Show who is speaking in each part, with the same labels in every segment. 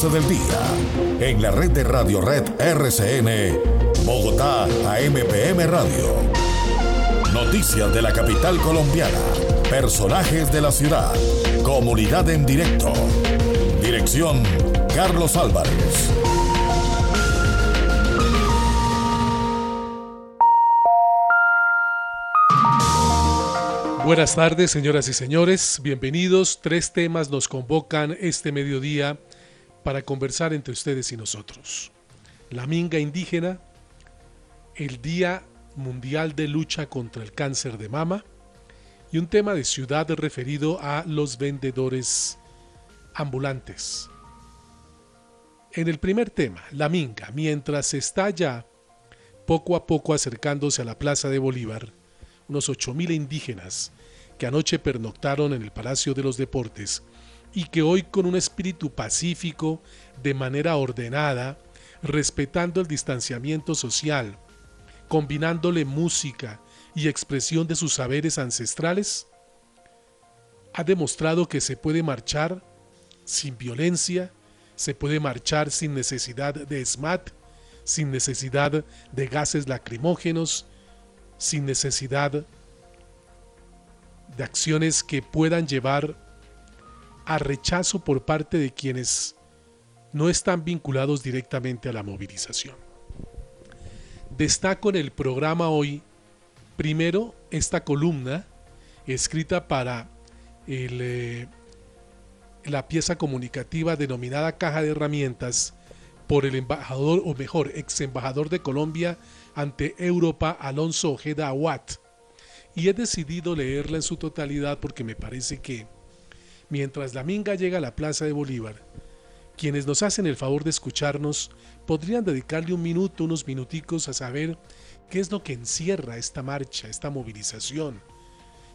Speaker 1: 12 del día. En la red de Radio Red RCN, Bogotá AMPM Radio. Noticias de la capital colombiana. Personajes de la ciudad. Comunidad en directo. Dirección Carlos Álvarez.
Speaker 2: Buenas tardes, señoras y señores. Bienvenidos. Tres temas nos convocan este mediodía para conversar entre ustedes y nosotros. La minga indígena, el Día Mundial de Lucha contra el Cáncer de Mama y un tema de ciudad referido a los vendedores ambulantes. En el primer tema, la minga, mientras está ya poco a poco acercándose a la Plaza de Bolívar, unos 8.000 indígenas que anoche pernoctaron en el Palacio de los Deportes y que hoy con un espíritu pacífico, de manera ordenada, respetando el distanciamiento social, combinándole música y expresión de sus saberes ancestrales, ha demostrado que se puede marchar sin violencia, se puede marchar sin necesidad de SMAT, sin necesidad de gases lacrimógenos, sin necesidad de acciones que puedan llevar a rechazo por parte de quienes no están vinculados directamente a la movilización. Destaco en el programa hoy, primero, esta columna escrita para eh, la pieza comunicativa denominada Caja de Herramientas por el embajador, o mejor, ex embajador de Colombia ante Europa, Alonso Ojeda Aguat, y he decidido leerla en su totalidad porque me parece que, mientras la minga llega a la Plaza de Bolívar, quienes nos hacen el favor de escucharnos podrían dedicarle un minuto, unos minuticos a saber qué es lo que encierra esta marcha, esta movilización,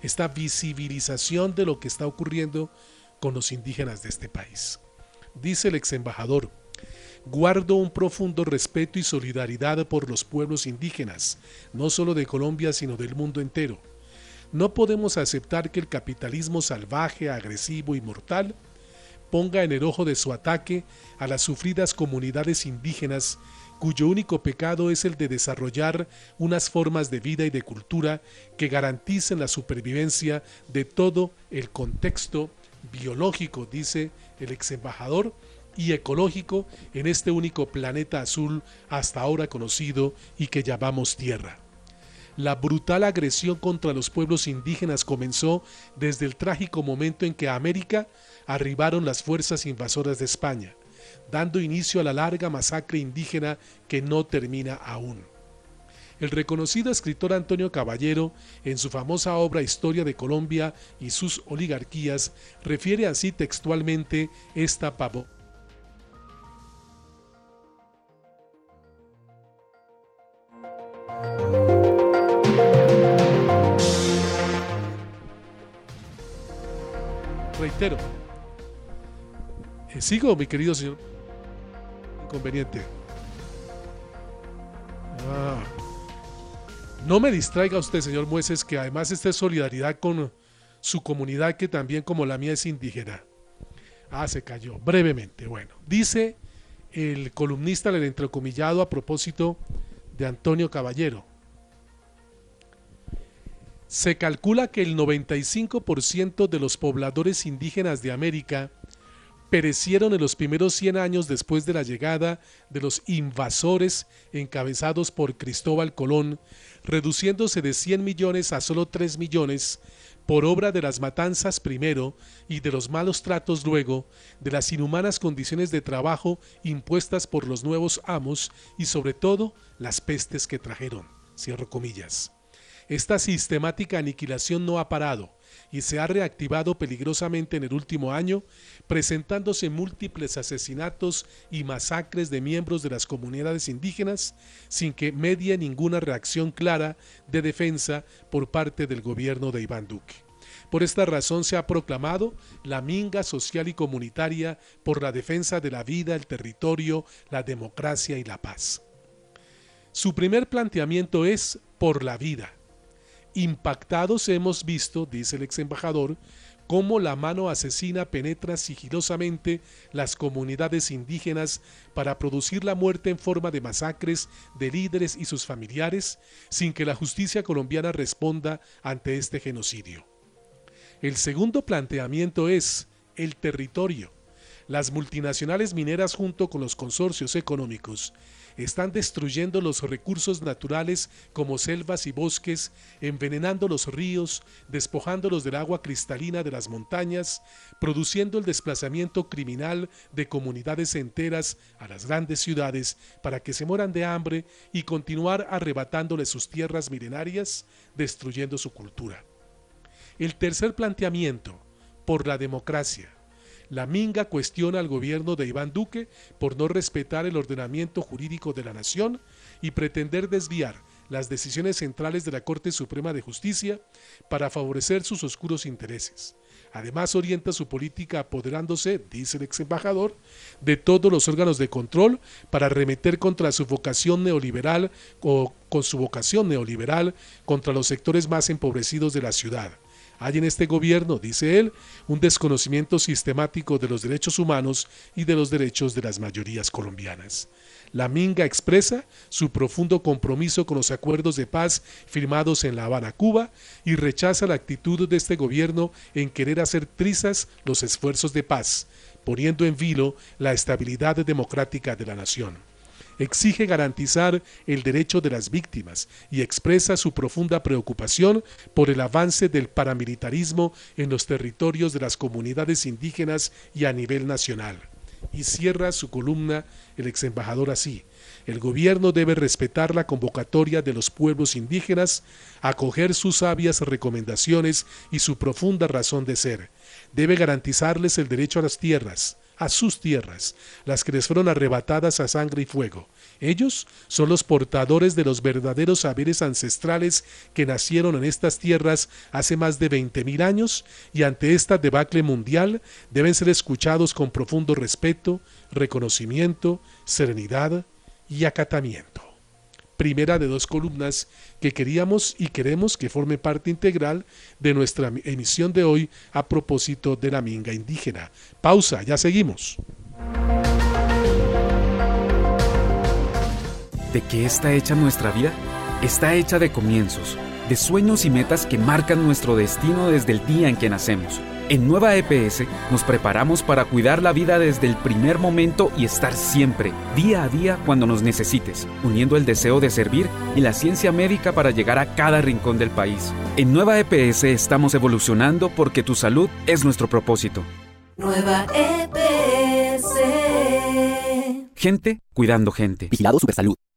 Speaker 2: esta visibilización de lo que está ocurriendo con los indígenas de este país. Dice el ex embajador, Guardo un profundo respeto y solidaridad por los pueblos indígenas, no solo de Colombia, sino del mundo entero. No podemos aceptar que el capitalismo salvaje, agresivo y mortal ponga en el ojo de su ataque a las sufridas comunidades indígenas cuyo único pecado es el de desarrollar unas formas de vida y de cultura que garanticen la supervivencia de todo el contexto biológico, dice el ex embajador, y ecológico en este único planeta azul hasta ahora conocido y que llamamos Tierra. La brutal agresión contra los pueblos indígenas comenzó desde el trágico momento en que a América arribaron las fuerzas invasoras de España, dando inicio a la larga masacre indígena que no termina aún. El reconocido escritor Antonio Caballero, en su famosa obra Historia de Colombia y sus oligarquías, refiere así textualmente esta pavo Reitero. Eh, sigo, mi querido señor. Inconveniente. Ah. No me distraiga usted, señor Mueces, que además esta es solidaridad con su comunidad que también como la mía es indígena. Ah, se cayó. Brevemente, bueno. Dice el columnista del entrecomillado a propósito de Antonio Caballero. Se calcula que el 95% de los pobladores indígenas de América perecieron en los primeros 100 años después de la llegada de los invasores encabezados por Cristóbal Colón, reduciéndose de 100 millones a solo 3 millones por obra de las matanzas primero y de los malos tratos luego, de las inhumanas condiciones de trabajo impuestas por los nuevos amos y sobre todo las pestes que trajeron. Cierro comillas. Esta sistemática aniquilación no ha parado y se ha reactivado peligrosamente en el último año, presentándose múltiples asesinatos y masacres de miembros de las comunidades indígenas sin que medie ninguna reacción clara de defensa por parte del gobierno de Iván Duque. Por esta razón se ha proclamado la minga social y comunitaria por la defensa de la vida, el territorio, la democracia y la paz. Su primer planteamiento es por la vida Impactados hemos visto, dice el ex embajador, cómo la mano asesina penetra sigilosamente las comunidades indígenas para producir la muerte en forma de masacres de líderes y sus familiares sin que la justicia colombiana responda ante este genocidio. El segundo planteamiento es el territorio. Las multinacionales mineras junto con los consorcios económicos están destruyendo los recursos naturales como selvas y bosques, envenenando los ríos, despojándolos del agua cristalina de las montañas, produciendo el desplazamiento criminal de comunidades enteras a las grandes ciudades para que se mueran de hambre y continuar arrebatándoles sus tierras milenarias, destruyendo su cultura. El tercer planteamiento, por la democracia. La Minga cuestiona al gobierno de Iván Duque por no respetar el ordenamiento jurídico de la nación y pretender desviar las decisiones centrales de la Corte Suprema de Justicia para favorecer sus oscuros intereses. Además orienta su política apoderándose, dice el ex embajador, de todos los órganos de control para remeter contra su vocación neoliberal o con su vocación neoliberal contra los sectores más empobrecidos de la ciudad hay en este gobierno, dice él, un desconocimiento sistemático de los derechos humanos y de los derechos de las mayorías colombianas. La Minga expresa su profundo compromiso con los acuerdos de paz firmados en La Habana, Cuba, y rechaza la actitud de este gobierno en querer hacer trizas los esfuerzos de paz, poniendo en vilo la estabilidad democrática de la nación exige garantizar el derecho de las víctimas y expresa su profunda preocupación por el avance del paramilitarismo en los territorios de las comunidades indígenas y a nivel nacional. Y cierra su columna el ex embajador así. El gobierno debe respetar la convocatoria de los pueblos indígenas, acoger sus sabias recomendaciones y su profunda razón de ser. Debe garantizarles el derecho a las tierras, a sus tierras, las que les fueron arrebatadas a sangre y fuego. Ellos son los portadores de los verdaderos saberes ancestrales que nacieron en estas tierras hace más de veinte mil años y ante esta debacle mundial deben ser escuchados con profundo respeto, reconocimiento, serenidad y acatamiento primera de dos columnas que queríamos y queremos que forme parte integral de nuestra emisión de hoy a propósito de la minga indígena. Pausa, ya seguimos.
Speaker 3: ¿De qué está hecha nuestra vida? Está hecha de comienzos, de sueños y metas que marcan nuestro destino desde el día en que nacemos en Nueva EPS nos preparamos para cuidar la vida desde el primer momento y estar siempre, día a día, cuando nos necesites, uniendo el deseo de servir y la ciencia médica para llegar a cada rincón del país. En Nueva EPS estamos evolucionando porque tu salud es nuestro propósito. Nueva EPS. Gente cuidando gente.
Speaker 4: Vigilado Supersalud.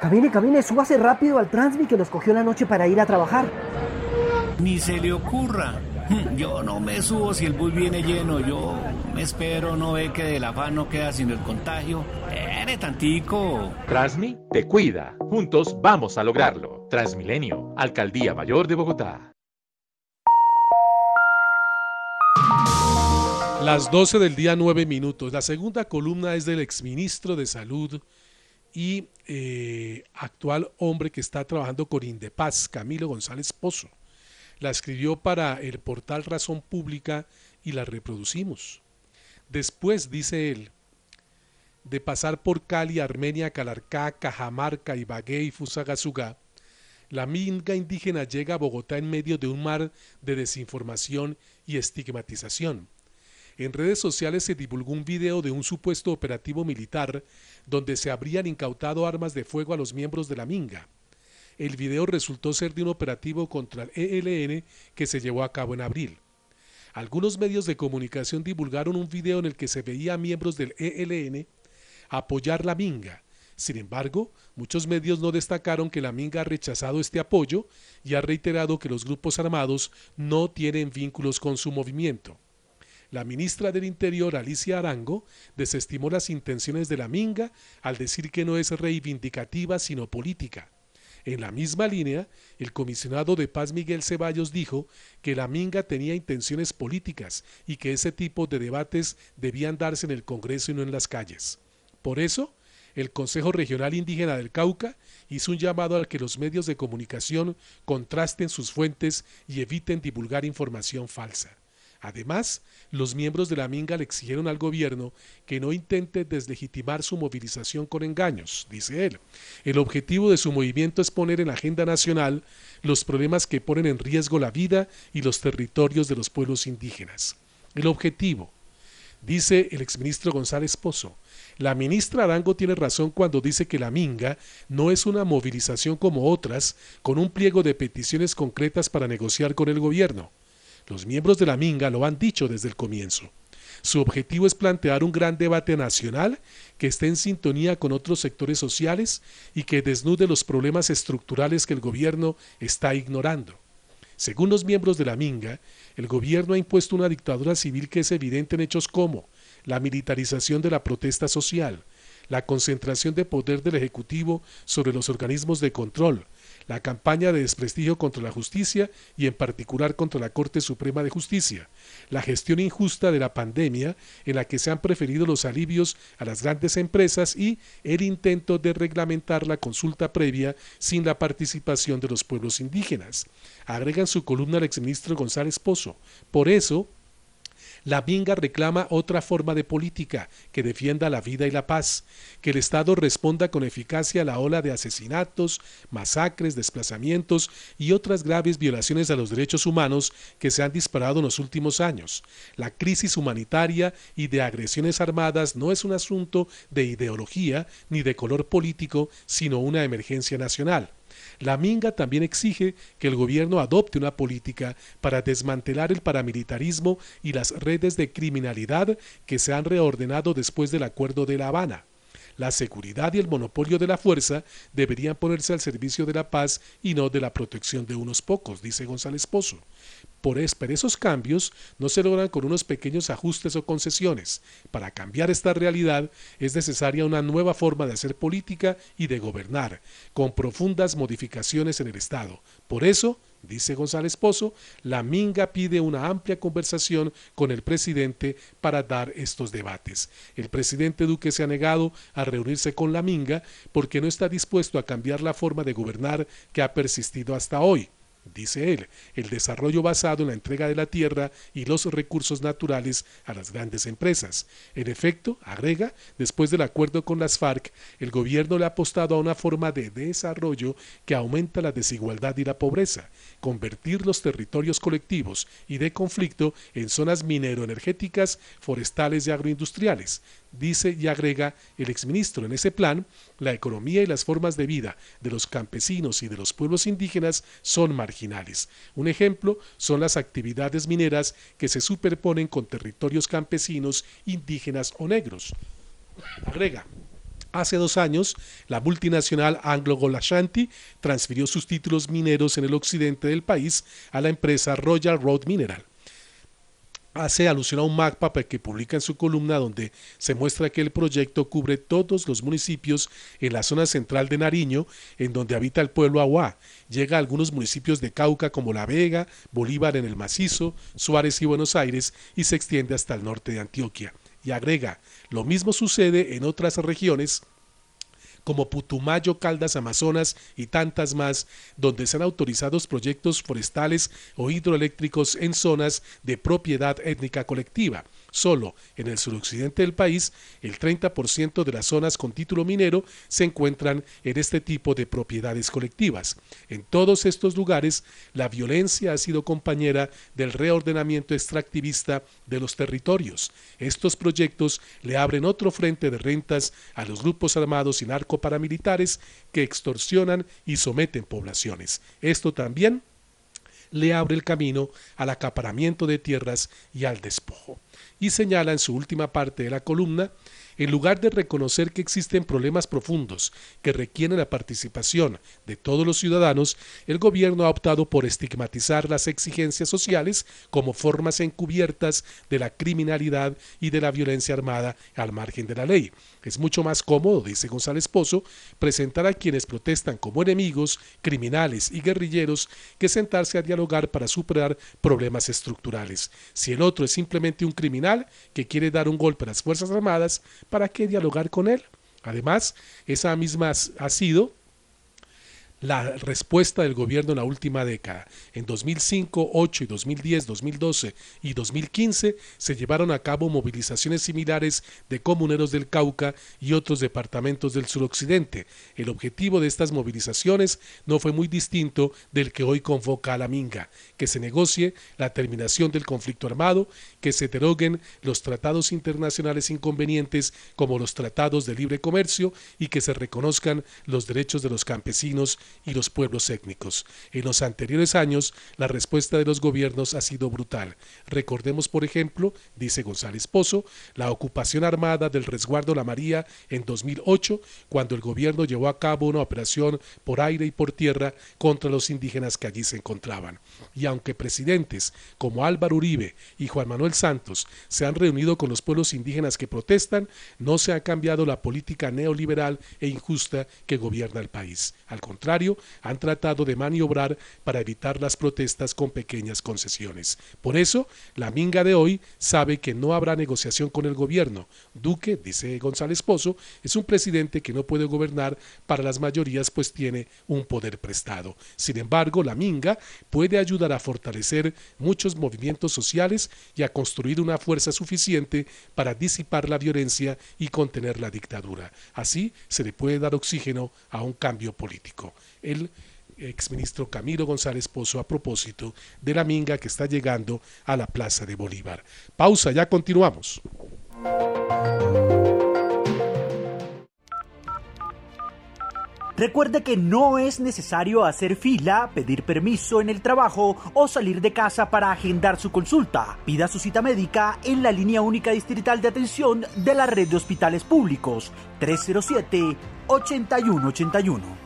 Speaker 5: Camine, camine, súbase rápido al Transmi que nos cogió la noche para ir a trabajar.
Speaker 6: Ni se le ocurra. Yo no me subo si el bus viene lleno. Yo me espero, no ve que del afán no queda sino el contagio. ¡Ere tantico!
Speaker 7: Transmi te cuida. Juntos vamos a lograrlo. Transmilenio, Alcaldía Mayor de Bogotá.
Speaker 2: Las 12 del día 9 minutos. La segunda columna es del exministro de Salud y eh, actual hombre que está trabajando con Indepaz, Camilo González Pozo. La escribió para el portal Razón Pública y la reproducimos. Después, dice él, de pasar por Cali, Armenia, Calarcá, Cajamarca, Ibagué y Fusagasugá, la minga indígena llega a Bogotá en medio de un mar de desinformación y estigmatización. En redes sociales se divulgó un video de un supuesto operativo militar donde se habrían incautado armas de fuego a los miembros de la Minga. El video resultó ser de un operativo contra el ELN que se llevó a cabo en abril. Algunos medios de comunicación divulgaron un video en el que se veía a miembros del ELN apoyar la Minga, Sin embargo, muchos medios no destacaron que la Minga ha rechazado este apoyo y ha reiterado que los grupos armados no tienen vínculos con su movimiento. La ministra del Interior, Alicia Arango, desestimó las intenciones de la Minga al decir que no es reivindicativa sino política. En la misma línea, el comisionado de paz Miguel Ceballos dijo que la Minga tenía intenciones políticas y que ese tipo de debates debían darse en el Congreso y no en las calles. Por eso, el Consejo Regional Indígena del Cauca hizo un llamado a que los medios de comunicación contrasten sus fuentes y eviten divulgar información falsa. Además, los miembros de la Minga le exigieron al gobierno que no intente deslegitimar su movilización con engaños, dice él. El objetivo de su movimiento es poner en la agenda nacional los problemas que ponen en riesgo la vida y los territorios de los pueblos indígenas. El objetivo, dice el exministro González Pozo, la ministra Arango tiene razón cuando dice que la Minga no es una movilización como otras, con un pliego de peticiones concretas para negociar con el gobierno. Los miembros de la Minga lo han dicho desde el comienzo. Su objetivo es plantear un gran debate nacional que esté en sintonía con otros sectores sociales y que desnude los problemas estructurales que el gobierno está ignorando. Según los miembros de la Minga, el gobierno ha impuesto una dictadura civil que es evidente en hechos como la militarización de la protesta social, la concentración de poder del Ejecutivo sobre los organismos de control, la campaña de desprestigio contra la justicia y en particular contra la Corte Suprema de Justicia, la gestión injusta de la pandemia en la que se han preferido los alivios a las grandes empresas y el intento de reglamentar la consulta previa sin la participación de los pueblos indígenas. Agrega en su columna el exministro González Pozo. Por eso, la Minga reclama otra forma de política que defienda la vida y la paz, que el Estado responda con eficacia a la ola de asesinatos, masacres, desplazamientos y otras graves violaciones a los derechos humanos que se han disparado en los últimos años. La crisis humanitaria y de agresiones armadas no es un asunto de ideología ni de color político, sino una emergencia nacional. La Minga también exige que el gobierno adopte una política para desmantelar el paramilitarismo y las redes de criminalidad que se han reordenado después del Acuerdo de La Habana. La seguridad y el monopolio de la fuerza deberían ponerse al servicio de la paz y no de la protección de unos pocos, dice González Pozo. Por pero esos cambios no se logran con unos pequeños ajustes o concesiones. Para cambiar esta realidad es necesaria una nueva forma de hacer política y de gobernar, con profundas modificaciones en el Estado. Por eso, dice González Pozo, la Minga pide una amplia conversación con el presidente para dar estos debates. El presidente Duque se ha negado a reunirse con la Minga porque no está dispuesto a cambiar la forma de gobernar que ha persistido hasta hoy dice él, el desarrollo basado en la entrega de la tierra y los recursos naturales a las grandes empresas. En efecto, agrega, después del acuerdo con las FARC, el gobierno le ha apostado a una forma de desarrollo que aumenta la desigualdad y la pobreza, convertir los territorios colectivos y de conflicto en zonas minero-energéticas, forestales y agroindustriales, dice y agrega el exministro. En ese plan, la economía y las formas de vida de los campesinos y de los pueblos indígenas son marginales. Un ejemplo son las actividades mineras que se superponen con territorios campesinos, indígenas o negros. Agrega, Hace dos años, la multinacional Anglo Gold Ashanti transfirió sus títulos mineros en el occidente del país a la empresa Royal Road Mineral hace alusión a un mapa que publica en su columna donde se muestra que el proyecto cubre todos los municipios en la zona central de Nariño, en donde habita el pueblo Aguá. Llega a algunos municipios de Cauca como La Vega, Bolívar en el Macizo, Suárez y Buenos Aires y se extiende hasta el norte de Antioquia. Y agrega, lo mismo sucede en otras regiones como Putumayo, Caldas, Amazonas y tantas más, donde se han autorizado proyectos forestales o hidroeléctricos en zonas de propiedad étnica colectiva. Solo en el suroccidente del país, el 30% de las zonas con título minero se encuentran en este tipo de propiedades colectivas. En todos estos lugares, la violencia ha sido compañera del reordenamiento extractivista de los territorios. Estos proyectos le abren otro frente de rentas a los grupos armados y narcoparamilitares que extorsionan y someten poblaciones. Esto también le abre el camino al acaparamiento de tierras y al despojo y señala en su última parte de la columna En lugar de reconocer que existen problemas profundos que requieren la participación de todos los ciudadanos, el gobierno ha optado por estigmatizar las exigencias sociales como formas encubiertas de la criminalidad y de la violencia armada al margen de la ley. Es mucho más cómodo, dice González Pozo, presentar a quienes protestan como enemigos, criminales y guerrilleros que sentarse a dialogar para superar problemas estructurales. Si el otro es simplemente un criminal que quiere dar un golpe a las Fuerzas Armadas, ¿para qué dialogar con él? Además, esa misma ha sido la respuesta del gobierno en la última década. En 2005, 8 y 2010, 2012 y 2015 se llevaron a cabo movilizaciones similares de comuneros del Cauca y otros departamentos del suroccidente. El objetivo de estas movilizaciones no fue muy distinto del que hoy convoca a la Minga, que se negocie la terminación del conflicto armado, que se deroguen los tratados internacionales inconvenientes como los tratados de libre comercio y que se reconozcan los derechos de los campesinos y los pueblos étnicos. En los anteriores años, la respuesta de los gobiernos ha sido brutal. Recordemos, por ejemplo, dice González Pozo, la ocupación armada del resguardo La María en 2008, cuando el gobierno llevó a cabo una operación por aire y por tierra contra los indígenas que allí se encontraban. Y aunque presidentes como Álvaro Uribe y Juan Manuel Santos se han reunido con los pueblos indígenas que protestan, no se ha cambiado la política neoliberal e injusta que gobierna el país. Al contrario, han tratado de maniobrar para evitar las protestas con pequeñas concesiones. Por eso, la minga de hoy sabe que no habrá negociación con el gobierno. Duque, dice González Pozo, es un presidente que no puede gobernar para las mayorías pues tiene un poder prestado. Sin embargo, la minga puede ayudar a fortalecer muchos movimientos sociales y a construir una fuerza suficiente para disipar la violencia y contener la dictadura. Así se le puede dar oxígeno a un cambio político el exministro Camilo González Pozo a propósito de la minga que está llegando a la Plaza de Bolívar. Pausa, ya continuamos.
Speaker 4: Recuerde que no es necesario hacer fila, pedir permiso en el trabajo o salir de casa para agendar su consulta. Pida su cita médica en la línea única distrital de atención de la red de hospitales públicos 307 8181.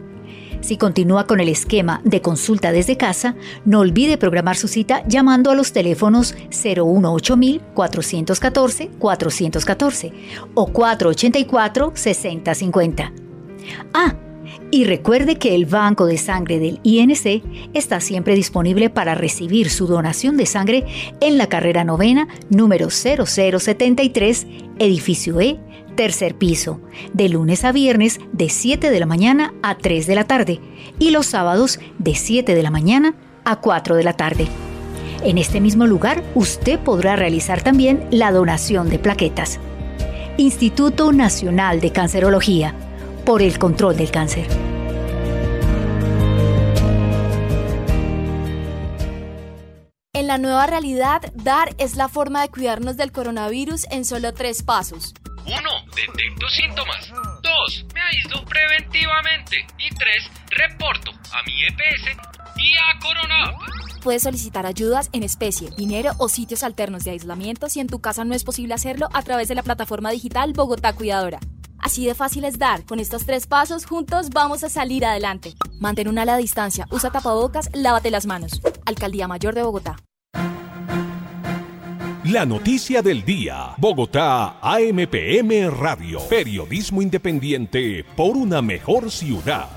Speaker 8: si continúa con el esquema de consulta desde casa, no olvide programar su cita llamando a los teléfonos 018 414 414 o 484 6050. Ah, y recuerde que el banco de sangre del INC está siempre disponible para recibir su donación de sangre en la carrera novena número 0073, edificio E, tercer piso, de lunes a viernes de 7 de la mañana a 3 de la tarde y los sábados de 7 de la mañana a 4 de la tarde. En este mismo lugar usted podrá realizar también la donación de plaquetas. Instituto Nacional de Cancerología, por el control del cáncer.
Speaker 9: En la nueva realidad, dar es la forma de cuidarnos del coronavirus en solo tres pasos.
Speaker 10: 1. Detecto síntomas. 2. Me aíslo preventivamente. Y 3. Reporto a mi EPS y a Corona.
Speaker 9: Puedes solicitar ayudas en especie, dinero o sitios alternos de aislamiento si en tu casa no es posible hacerlo a través de la plataforma digital Bogotá Cuidadora. Así de fácil es dar. Con estos tres pasos juntos vamos a salir adelante. Mantén una ala distancia, usa tapabocas, lávate las manos. Alcaldía Mayor de Bogotá.
Speaker 11: La noticia del día. Bogotá, AMPM Radio. Periodismo independiente por una mejor ciudad.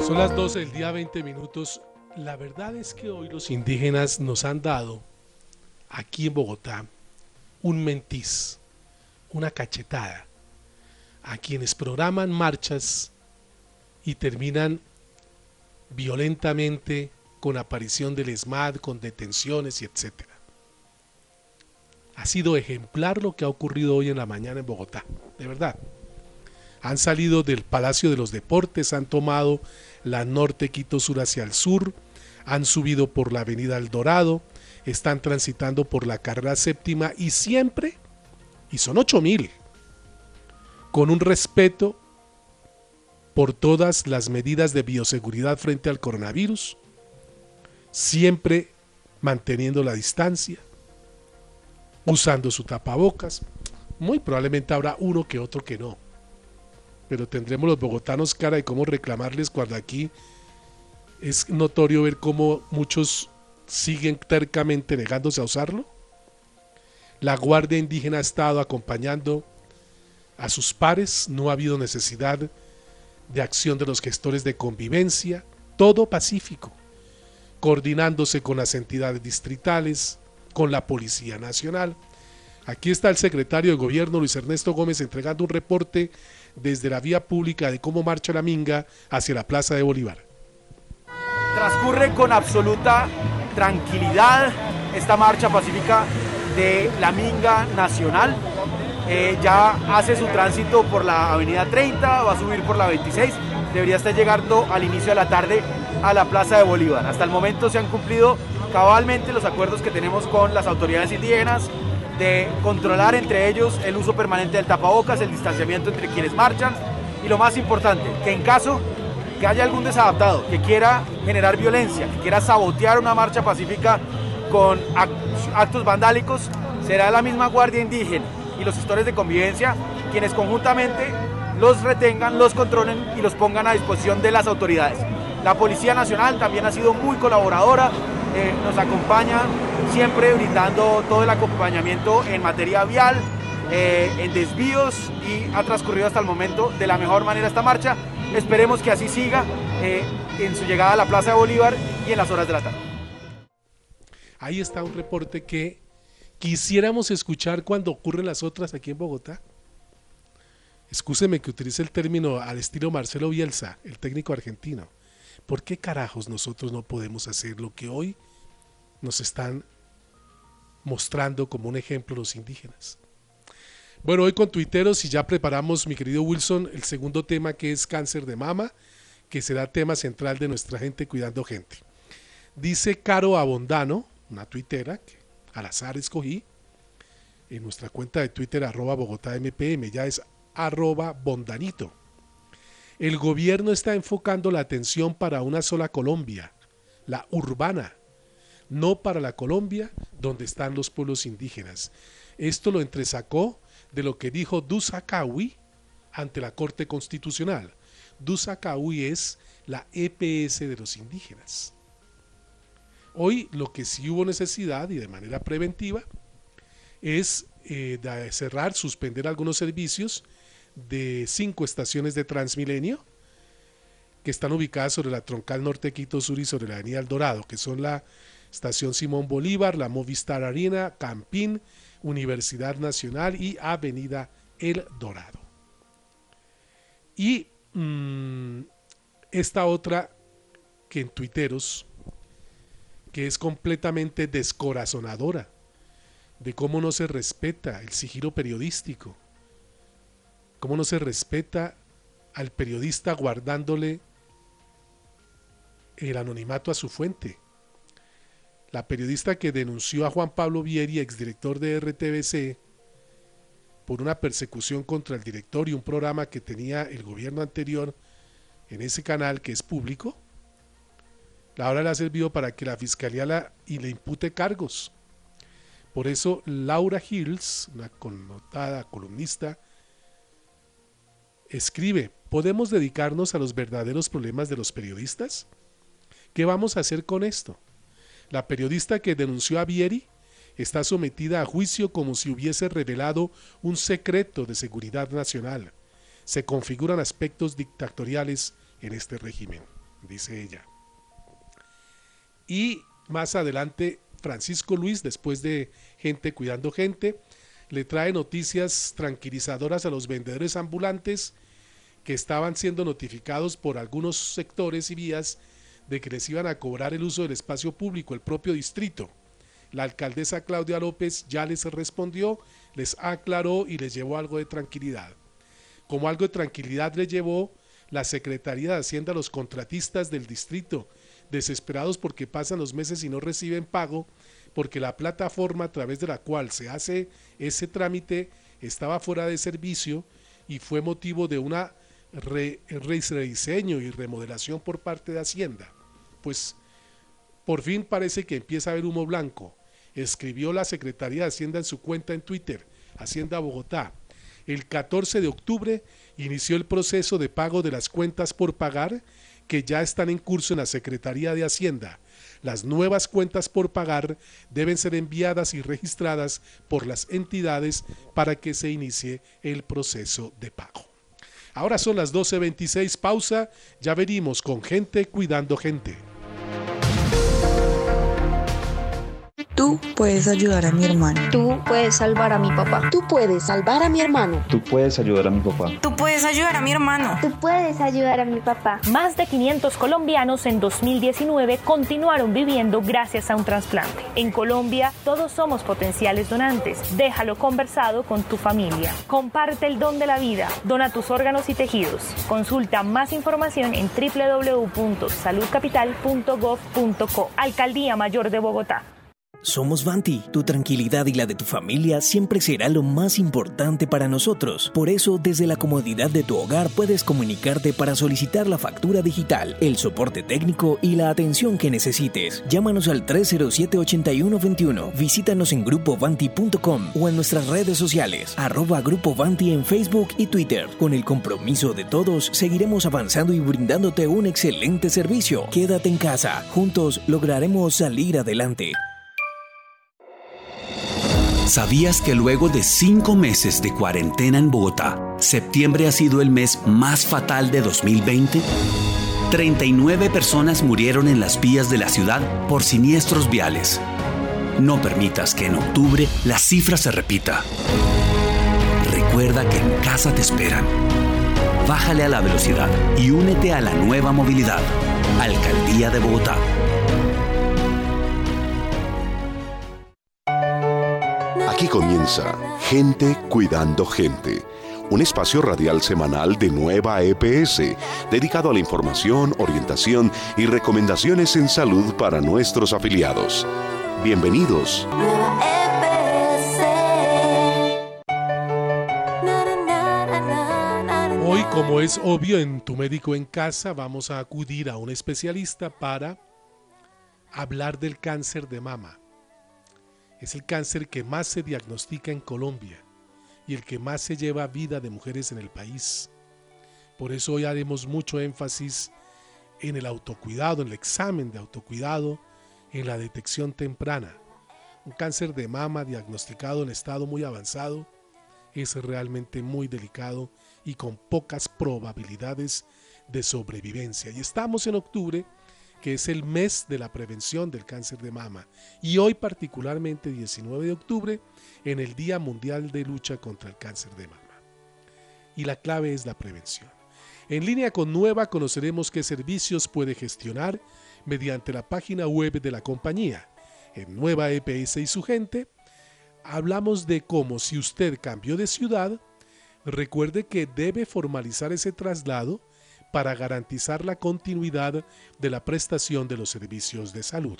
Speaker 2: Son las 12 del día 20 minutos. La verdad es que hoy los indígenas nos han dado, aquí en Bogotá, un mentiz, una cachetada, a quienes programan marchas y terminan violentamente con aparición del ESMAD, con detenciones y etcétera. Ha sido ejemplar lo que ha ocurrido hoy en la mañana en Bogotá, de verdad. Han salido del Palacio de los Deportes, han tomado la norte Quito Sur hacia el sur, han subido por la Avenida El Dorado, están transitando por la carrera séptima y siempre, y son 8000, con un respeto por todas las medidas de bioseguridad frente al coronavirus, siempre manteniendo la distancia, usando su tapabocas. Muy probablemente habrá uno que otro que no. Pero tendremos los bogotanos cara de cómo reclamarles cuando aquí es notorio ver cómo muchos siguen tercamente negándose a usarlo. La Guardia Indígena ha estado acompañando a sus pares, no ha habido necesidad de acción de los gestores de convivencia, todo pacífico, coordinándose con las entidades distritales, con la Policía Nacional. Aquí está el secretario de Gobierno, Luis Ernesto Gómez, entregando un reporte desde la vía pública de cómo marcha la Minga hacia la Plaza de Bolívar.
Speaker 12: Transcurre con absoluta tranquilidad esta marcha pacífica de la Minga Nacional. Eh, ya hace su tránsito por la avenida 30, va a subir por la 26, debería estar llegando al inicio de la tarde a la Plaza de Bolívar. Hasta el momento se han cumplido cabalmente los acuerdos que tenemos con las autoridades indígenas de controlar entre ellos el uso permanente del tapabocas, el distanciamiento entre quienes marchan y lo más importante, que en caso que haya algún desadaptado que quiera generar violencia, que quiera sabotear una marcha pacífica con actos vandálicos, será la misma Guardia Indígena y los gestores de convivencia quienes conjuntamente los retengan, los controlen y los pongan a disposición de las autoridades. La Policía Nacional también ha sido muy colaboradora, eh, nos acompaña siempre brindando todo el acompañamiento en materia vial, eh, en desvíos y ha transcurrido hasta el momento de la mejor manera esta marcha. Esperemos que así siga eh, en su llegada a la Plaza de Bolívar y en las horas de la tarde.
Speaker 2: Ahí está un reporte que quisiéramos escuchar cuando ocurren las otras aquí en Bogotá. Excúseme que utilice el término al estilo Marcelo Bielsa, el técnico argentino. ¿Por qué carajos nosotros no podemos hacer lo que hoy nos están mostrando como un ejemplo los indígenas? Bueno, hoy con tuiteros y ya preparamos, mi querido Wilson, el segundo tema que es cáncer de mama, que será tema central de nuestra gente cuidando gente. Dice Caro Abondano, una tuitera que al azar escogí, en nuestra cuenta de Twitter arroba Bogotá MPM, ya es arroba Bondanito. El gobierno está enfocando la atención para una sola Colombia, la urbana, no para la Colombia donde están los pueblos indígenas. Esto lo entresacó de lo que dijo Dusakawi ante la Corte Constitucional. Dusakawi es la EPS de los indígenas. Hoy lo que sí hubo necesidad y de manera preventiva es eh, cerrar, suspender algunos servicios de cinco estaciones de Transmilenio que están ubicadas sobre la troncal norte Quito Sur y sobre la avenida El Dorado, que son la estación Simón Bolívar, la Movistar Arena, Campín, Universidad Nacional y Avenida El Dorado. Y mm, esta otra que en tuiteros que es completamente descorazonadora de cómo no se respeta el sigilo periodístico, cómo no se respeta al periodista guardándole el anonimato a su fuente. La periodista que denunció a Juan Pablo Vieri, exdirector de RTBC, por una persecución contra el director y un programa que tenía el gobierno anterior en ese canal que es público, Ahora le ha servido para que la fiscalía la, y le impute cargos. Por eso Laura Hills, una connotada columnista, escribe, ¿podemos dedicarnos a los verdaderos problemas de los periodistas? ¿Qué vamos a hacer con esto? La periodista que denunció a Vieri está sometida a juicio como si hubiese revelado un secreto de seguridad nacional. Se configuran aspectos dictatoriales en este régimen, dice ella. Y más adelante, Francisco Luis, después de Gente Cuidando Gente, le trae noticias tranquilizadoras a los vendedores ambulantes que estaban siendo notificados por algunos sectores y vías de que les iban a cobrar el uso del espacio público, el propio distrito. La alcaldesa Claudia López ya les respondió, les aclaró y les llevó algo de tranquilidad. como algo de tranquilidad le llevó la Secretaría de Hacienda a los contratistas del distrito, desesperados porque pasan los meses y no reciben pago, porque la plataforma a través de la cual se hace ese trámite estaba fuera de servicio y fue motivo de una rediseño y remodelación por parte de Hacienda. Pues por fin parece que empieza a haber humo blanco. Escribió la Secretaría de Hacienda en su cuenta en Twitter, Hacienda Bogotá. El 14 de octubre inició el proceso de pago de las cuentas por pagar que ya están en curso en la Secretaría de Hacienda. Las nuevas cuentas por pagar deben ser enviadas y registradas por las entidades para que se inicie el proceso de pago. Ahora son las 12.26, pausa, ya venimos con gente cuidando gente.
Speaker 13: Tú puedes ayudar a mi hermano.
Speaker 14: Tú puedes salvar a mi papá.
Speaker 15: Tú puedes salvar a mi hermano.
Speaker 16: Tú puedes ayudar a mi papá.
Speaker 17: Tú puedes ayudar a mi hermano.
Speaker 18: Tú puedes ayudar a mi papá.
Speaker 19: Más de 500 colombianos en 2019 continuaron viviendo gracias a un trasplante. En Colombia, todos somos potenciales donantes. Déjalo conversado con tu familia. Comparte el don de la vida. Dona tus órganos y tejidos. Consulta más información en www.saludcapital.gov.co. Alcaldía Mayor de Bogotá.
Speaker 20: Somos Vanti, tu tranquilidad y la de tu familia siempre será lo más importante para nosotros. Por eso, desde la comodidad de tu hogar puedes comunicarte para solicitar la factura digital, el soporte técnico y la atención que necesites. Llámanos al 307-8121, visítanos en grupovanti.com o en nuestras redes sociales, arroba Grupo Vanti en Facebook y Twitter. Con el compromiso de todos, seguiremos avanzando y brindándote un excelente servicio. Quédate en casa, juntos lograremos salir adelante.
Speaker 21: ¿Sabías que luego de cinco meses de cuarentena en Bogotá, septiembre ha sido el mes más fatal de 2020? 39 personas murieron en las vías de la ciudad por siniestros viales. No permitas que en octubre la cifra se repita. Recuerda que en casa te esperan. Bájale a la velocidad y únete a la nueva movilidad. Alcaldía de Bogotá.
Speaker 22: Aquí comienza Gente Cuidando Gente, un espacio radial semanal de Nueva EPS, dedicado a la información, orientación y recomendaciones en salud para nuestros afiliados. Bienvenidos.
Speaker 2: Hoy, como es obvio en tu médico en casa, vamos a acudir a un especialista para hablar del cáncer de mama. Es el cáncer que más se diagnostica en Colombia y el que más se lleva vida de mujeres en el país. Por eso hoy haremos mucho énfasis en el autocuidado, en el examen de autocuidado, en la detección temprana. Un cáncer de mama diagnosticado en estado muy avanzado es realmente muy delicado y con pocas probabilidades de sobrevivencia. Y estamos en octubre que es el mes de la prevención del cáncer de mama. Y hoy particularmente 19 de octubre, en el Día Mundial de Lucha contra el Cáncer de Mama. Y la clave es la prevención. En línea con Nueva conoceremos qué servicios puede gestionar mediante la página web de la compañía. En Nueva EPS y su gente, hablamos de cómo si usted cambió de ciudad, recuerde que debe formalizar ese traslado para garantizar la continuidad de la prestación de los servicios de salud.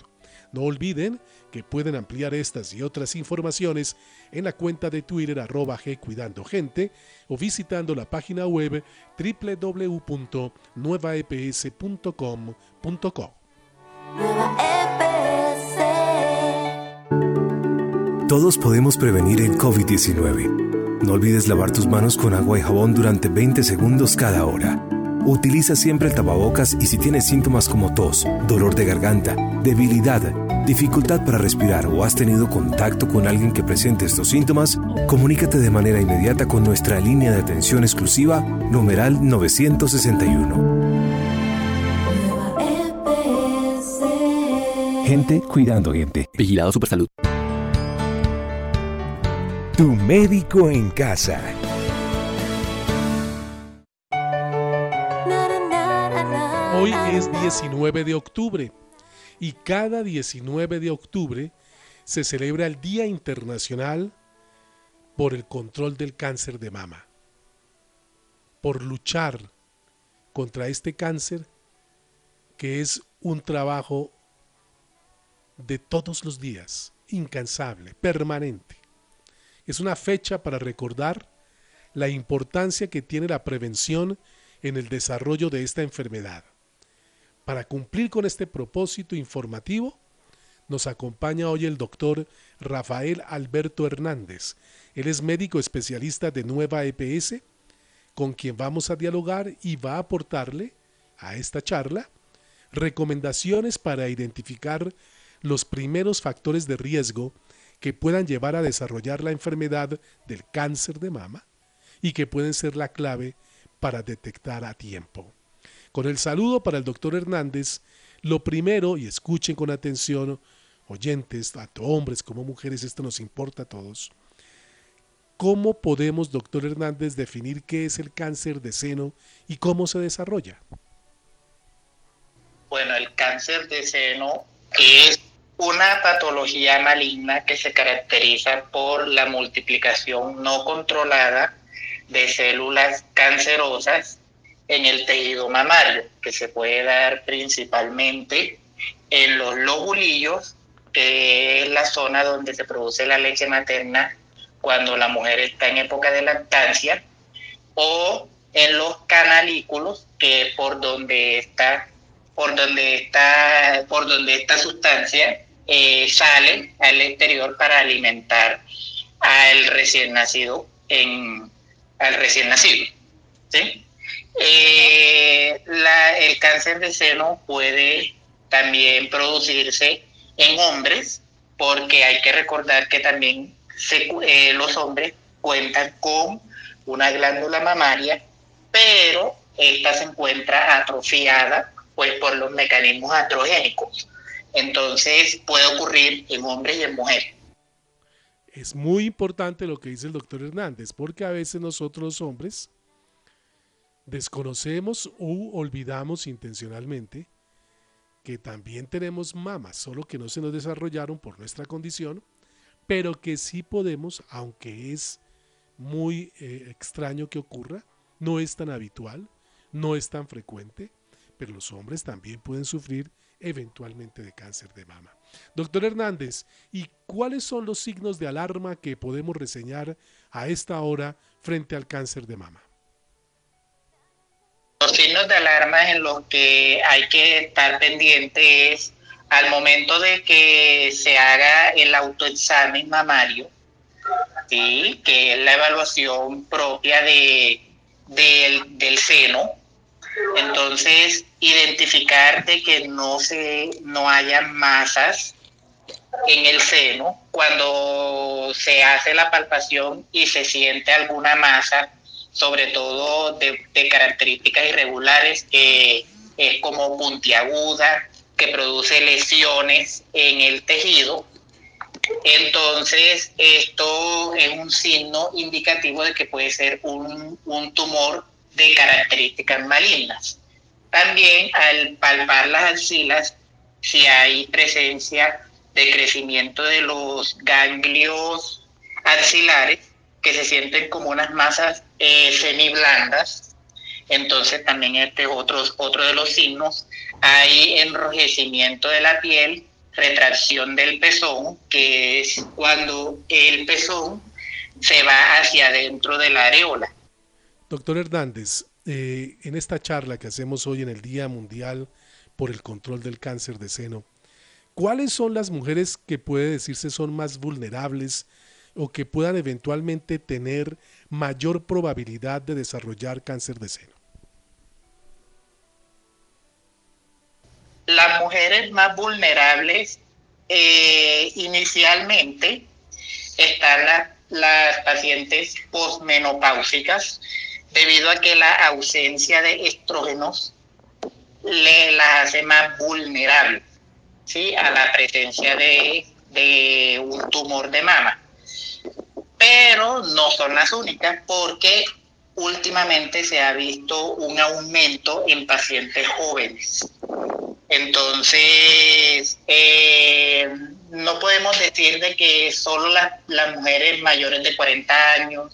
Speaker 2: No olviden que pueden ampliar estas y otras informaciones en la cuenta de Twitter arroba Cuidando Gente o visitando la página web www.nuevaeps.com.co.
Speaker 23: Todos podemos prevenir el COVID-19. No olvides lavar tus manos con agua y jabón durante 20 segundos cada hora. Utiliza siempre el tapabocas y si tienes síntomas como tos, dolor de garganta, debilidad, dificultad para respirar o has tenido contacto con alguien que presente estos síntomas, comunícate de manera inmediata con nuestra línea de atención exclusiva numeral 961. Gente cuidando gente.
Speaker 21: Vigilado Supersalud.
Speaker 24: Tu médico en casa.
Speaker 2: Hoy es 19 de octubre y cada 19 de octubre se celebra el Día Internacional por el Control del Cáncer de Mama. por luchar contra este cáncer que es un trabajo de todos los días, incansable, permanente. Es una fecha para recordar la importancia que tiene la prevención en el desarrollo de esta enfermedad. Para cumplir con este propósito informativo, nos acompaña hoy el doctor Rafael Alberto Hernández. Él es médico especialista de Nueva EPS, con quien vamos a dialogar y va a aportarle a esta charla recomendaciones para identificar los primeros factores de riesgo que puedan llevar a desarrollar la enfermedad del cáncer de mama y que pueden ser la clave para detectar a tiempo. Con el saludo para el doctor Hernández, lo primero, y escuchen con atención, oyentes, tanto hombres como mujeres, esto nos importa a todos. ¿Cómo podemos, doctor Hernández, definir qué es el cáncer de seno y cómo se desarrolla?
Speaker 25: Bueno, el cáncer de seno es una patología maligna que se caracteriza por la multiplicación no controlada de células cancerosas en el tejido mamario, que se puede dar principalmente en los lobulillos, que es la zona donde se produce la leche materna cuando la mujer está en época de lactancia, o en los canalículos, que es por donde está, por donde está, por donde esta sustancia eh, sale al exterior para alimentar al recién nacido en al recién nacido. ¿sí? Eh, el cáncer de seno puede también producirse en hombres, porque hay que recordar que también eh, los hombres cuentan con una glándula mamaria, pero esta se encuentra atrofiada pues por los mecanismos astrogénicos. Entonces puede ocurrir en hombres y en mujeres.
Speaker 2: Es muy importante lo que dice el doctor Hernández, porque a veces nosotros los hombres desconocemos u olvidamos intencionalmente que también tenemos mamas, solo que no se nos desarrollaron por nuestra condición, pero que sí podemos, aunque es muy eh, extraño que ocurra, no es tan habitual, no es tan frecuente, pero los hombres también pueden sufrir eventualmente de cáncer de mama. Doctor Hernández, ¿y cuáles son los signos de alarma que podemos reseñar a esta hora frente al cáncer de mama?
Speaker 25: Los signos de alarma en los que hay que estar pendiente es al momento de que se haga el autoexamen mamario, ¿sí? que es la evaluación propia de, del seno, entonces, identificar de que no se no haya masas en el seno cuando se hace la palpación y se siente alguna masa, sobre todo de, características irregulares, que es como puntiaguda, que produce lesiones en el tejido. Entonces, esto es un signo indicativo de que puede ser un, un tumor de características malignas. También al palpar las axilas, si hay presencia de crecimiento de los ganglios axilares, que se sienten como unas masas eh, semiblandas, entonces también este es otro, otro de los signos. Hay enrojecimiento de la piel, retracción del pezón, que es cuando el pezón se va hacia adentro de la areola.
Speaker 2: Doctor Hernández, eh, en esta charla que hacemos hoy en el Día Mundial por el Control del Cáncer de Seno, ¿cuáles son las mujeres que puede decirse son más vulnerables o que puedan eventualmente tener mayor probabilidad de desarrollar cáncer de seno?
Speaker 25: Las mujeres más vulnerables eh, inicialmente están las pacientes posmenopáusicas, debido a que la ausencia de estrógenos le las hace más vulnerables ¿sí? a la presencia de, de un tumor de mama. Pero no son las únicas porque últimamente se ha visto un aumento en pacientes jóvenes. Entonces, eh, no podemos decir de que solo las mujeres mayores de 40 años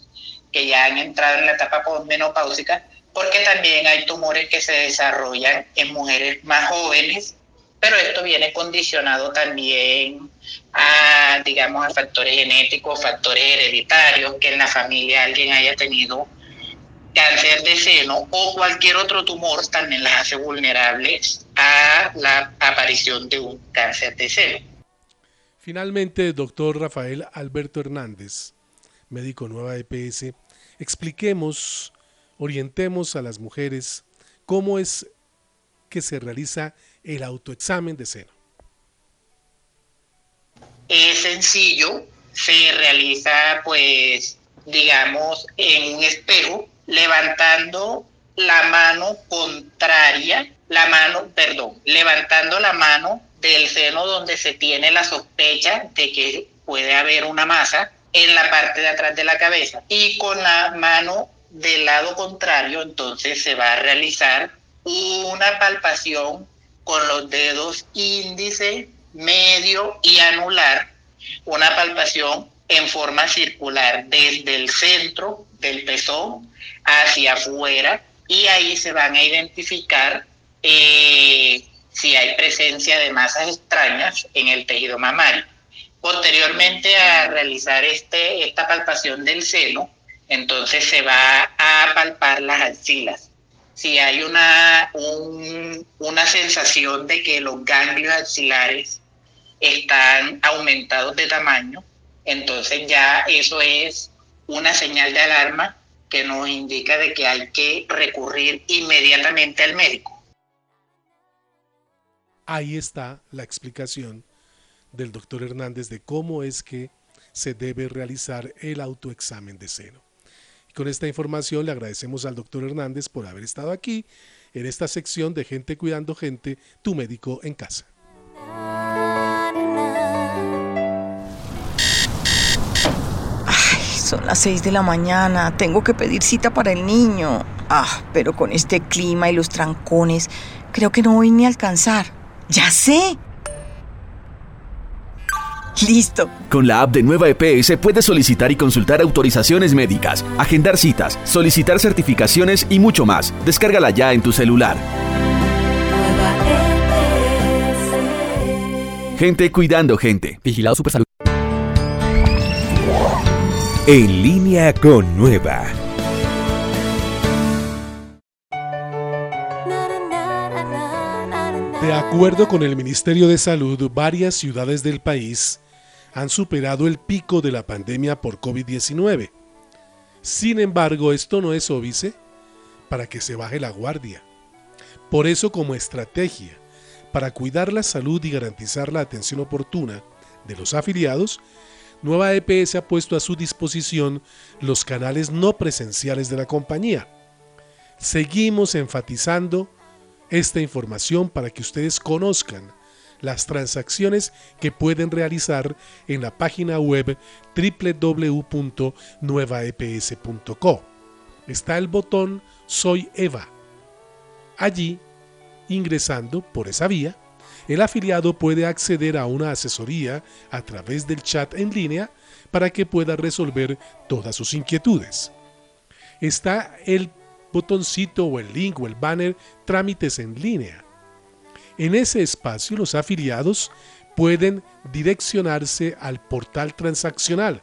Speaker 25: que ya han entrado en la etapa menopáusica porque también hay tumores que se desarrollan en mujeres más jóvenes, pero esto viene condicionado también a, digamos, a factores genéticos, factores hereditarios, que en la familia alguien haya tenido cáncer de seno o cualquier otro tumor también las hace vulnerables a la aparición de un cáncer de seno.
Speaker 2: Finalmente, doctor Rafael Alberto Hernández, médico nueva EPS, expliquemos, orientemos a las mujeres cómo es que se realiza el autoexamen de seno.
Speaker 25: Es sencillo, se realiza pues digamos en un espejo levantando la mano contraria, la mano, perdón, levantando la mano del seno donde se tiene la sospecha de que puede haber una masa en la parte de atrás de la cabeza y con la mano del lado contrario entonces se va a realizar una palpación con los dedos índice, medio y anular, una palpación en forma circular desde el centro del pezón hacia afuera y ahí se van a identificar eh, si hay presencia de masas extrañas en el tejido mamario. Posteriormente a realizar este, esta palpación del seno, entonces se va a palpar las axilas. Si hay una, una sensación de que los ganglios axilares están aumentados de tamaño, entonces ya eso es una señal de alarma que nos indica de que hay que recurrir inmediatamente al médico.
Speaker 2: Ahí está la explicación del doctor Hernández de cómo es que se debe realizar el autoexamen de seno. Con esta información le agradecemos al doctor Hernández por haber estado aquí en esta sección de Gente Cuidando Gente, tu médico en casa.
Speaker 26: Son las 6 de la mañana, tengo que pedir cita para el niño. Ah, pero con este clima y los trancones, creo que no voy ni a alcanzar. Ya sé. Listo.
Speaker 27: Con la app de Nueva EPS puedes solicitar y consultar autorizaciones médicas, agendar citas, solicitar certificaciones y mucho más. Descárgala ya en tu celular. Gente cuidando gente. Vigilado Supersalud.
Speaker 24: En línea con Nueva.
Speaker 2: De acuerdo con el Ministerio de Salud, varias ciudades del país han superado el pico de la pandemia por COVID-19. Sin embargo, esto no es óbice para que se baje la guardia. Por eso, como estrategia para cuidar la salud y garantizar la atención oportuna de los afiliados, Nueva EPS ha puesto a su disposición los canales no presenciales de la compañía. Seguimos enfatizando esta información para que ustedes conozcan las transacciones que pueden realizar en la página web www.nuevaeps.co. Está el botón Soy Eva. Allí, ingresando por esa vía, el afiliado puede acceder a una asesoría a través del chat en línea para que pueda resolver todas sus inquietudes. Está el botoncito o el link o el banner Trámites en línea. En ese espacio los afiliados pueden direccionarse al portal transaccional,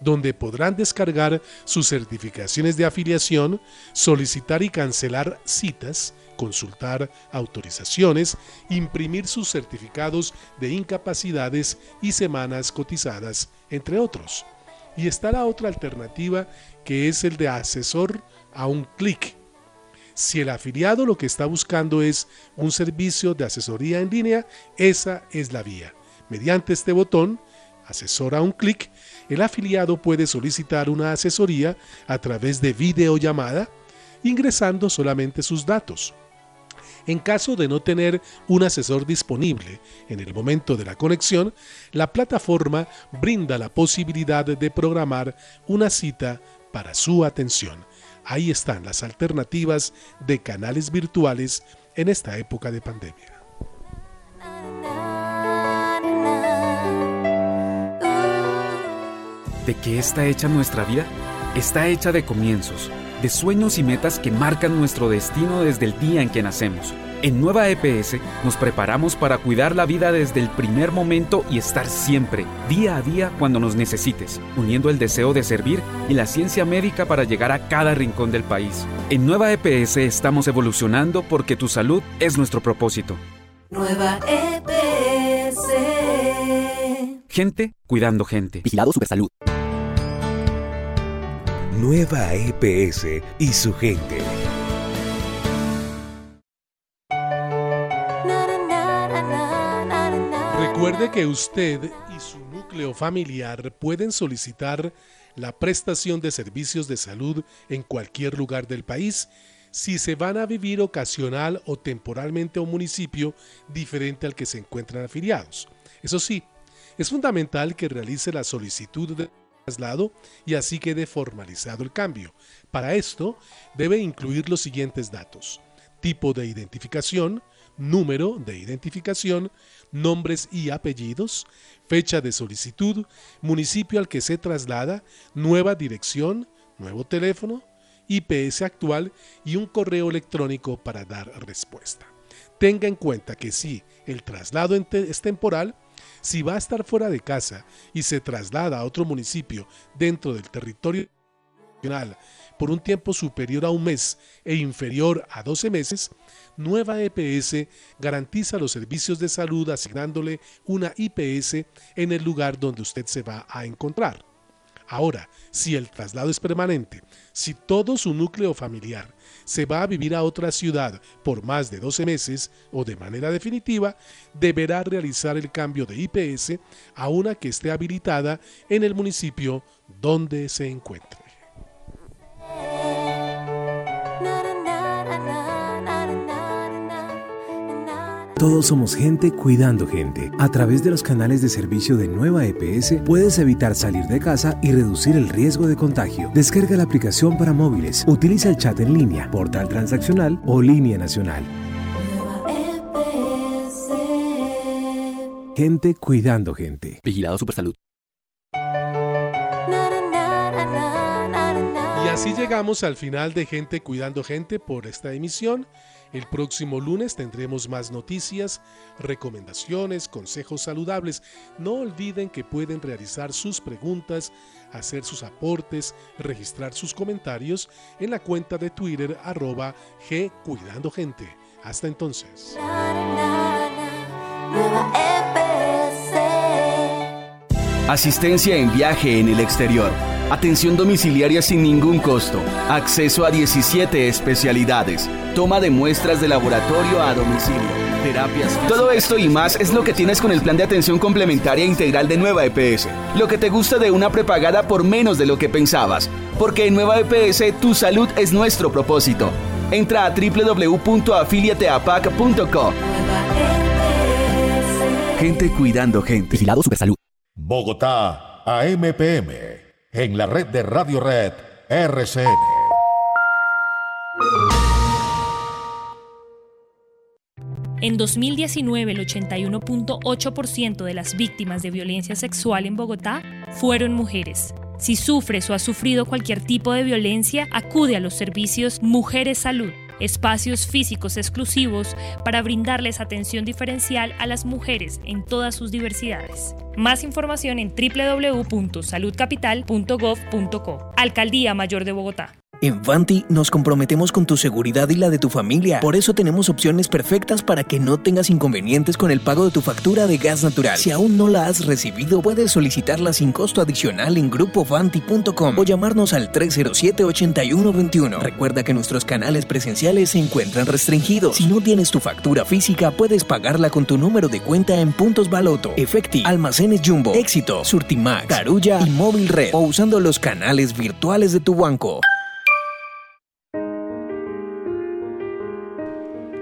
Speaker 2: donde podrán descargar sus certificaciones de afiliación, solicitar y cancelar citas, consultar autorizaciones, imprimir sus certificados de incapacidades y semanas cotizadas, entre otros. Y está la otra alternativa que es el de asesor a un clic. Si el afiliado lo que está buscando es un servicio de asesoría en línea, esa es la vía. Mediante este botón, asesor a un clic, el afiliado puede solicitar una asesoría a través de videollamada, ingresando solamente sus datos. En caso de no tener un asesor disponible en el momento de la conexión, la plataforma brinda la posibilidad de programar una cita para su atención. Ahí están las alternativas de canales virtuales en esta época de pandemia.
Speaker 28: ¿De qué está hecha nuestra vida? Está hecha de comienzos
Speaker 3: de sueños y metas que marcan nuestro destino desde el día en que nacemos. En Nueva EPS nos preparamos para cuidar la vida desde el primer momento y estar siempre, día a día, cuando nos necesites, uniendo el deseo de servir y la ciencia médica para llegar a cada rincón del país. En Nueva EPS estamos evolucionando porque tu salud es nuestro propósito.
Speaker 9: Nueva EPS.
Speaker 3: Gente cuidando gente.
Speaker 21: Vigilado Supersalud.
Speaker 29: Nueva EPS y su gente.
Speaker 2: Recuerde que usted y su núcleo familiar pueden solicitar la prestación de servicios de salud en cualquier lugar del país si se van a vivir ocasional o temporalmente a un municipio diferente al que se encuentran afiliados. Eso sí, es fundamental que realice la solicitud de traslado y así quede formalizado el cambio. Para esto, debe incluir los siguientes datos. Tipo de identificación, número de identificación, nombres y apellidos, fecha de solicitud, municipio al que se traslada, nueva dirección, nuevo teléfono, IPS actual y un correo electrónico para dar respuesta. Tenga en cuenta que si el traslado es temporal, si va a estar fuera de casa y se traslada a otro municipio dentro del territorio nacional por un tiempo superior a un mes e inferior a 12 meses, Nueva EPS garantiza los servicios de salud asignándole una IPS en el lugar donde usted se va a encontrar. Ahora, si el traslado es permanente, si todo su núcleo familiar se va a vivir a otra ciudad por más de 12 meses o de manera definitiva, deberá realizar el cambio de IPS a una que esté habilitada en el municipio donde se encuentre.
Speaker 23: Todos somos gente cuidando gente. A través de los canales de servicio de Nueva EPS puedes evitar salir de casa y reducir el riesgo de contagio. Descarga la aplicación para móviles, utiliza el chat en línea, portal transaccional o línea nacional. Gente cuidando gente.
Speaker 21: Vigilado Supersalud.
Speaker 2: Y así llegamos al final de Gente Cuidando Gente por esta emisión. El próximo lunes tendremos más noticias, recomendaciones, consejos saludables. No olviden que pueden realizar sus preguntas, hacer sus aportes, registrar sus comentarios en la cuenta de Twitter arroba G Cuidando Gente. Hasta entonces.
Speaker 27: Asistencia en viaje en el exterior. Atención domiciliaria sin ningún costo. Acceso a 17 especialidades. Toma de muestras de laboratorio a domicilio. Terapias. Todo esto y más es lo que tienes con el plan de atención complementaria integral de Nueva EPS. Lo que te gusta de una prepagada por menos de lo que pensabas. Porque en Nueva EPS tu salud es nuestro propósito. Entra a www.afiliateapac.co. Gente cuidando gente.
Speaker 21: Vigilado Supersalud.
Speaker 1: Bogotá, AMPM, en la red de Radio Red RCN.
Speaker 19: En 2019, el 81.8% de las víctimas de violencia sexual en Bogotá fueron mujeres. Si sufres o has sufrido cualquier tipo de violencia, acude a los servicios Mujeres Salud, espacios físicos exclusivos para brindarles atención diferencial a las mujeres en todas sus diversidades. Más información en www.saludcapital.gov.co. Alcaldía Mayor de Bogotá.
Speaker 20: En Vanti nos comprometemos con tu seguridad y la de tu familia. Por eso tenemos opciones perfectas para que no tengas inconvenientes con el pago de tu factura de gas natural. Si aún no la has recibido, puedes solicitarla sin costo adicional en grupovanti.com o llamarnos al 307-8121. Recuerda que nuestros canales presenciales se encuentran restringidos. Si no tienes tu factura física, puedes pagarla con tu número de cuenta en Puntos Baloto, Efecti, Almacenes Jumbo, Éxito, Surtimax, Carulla y Móvil Red o usando los canales virtuales de tu banco.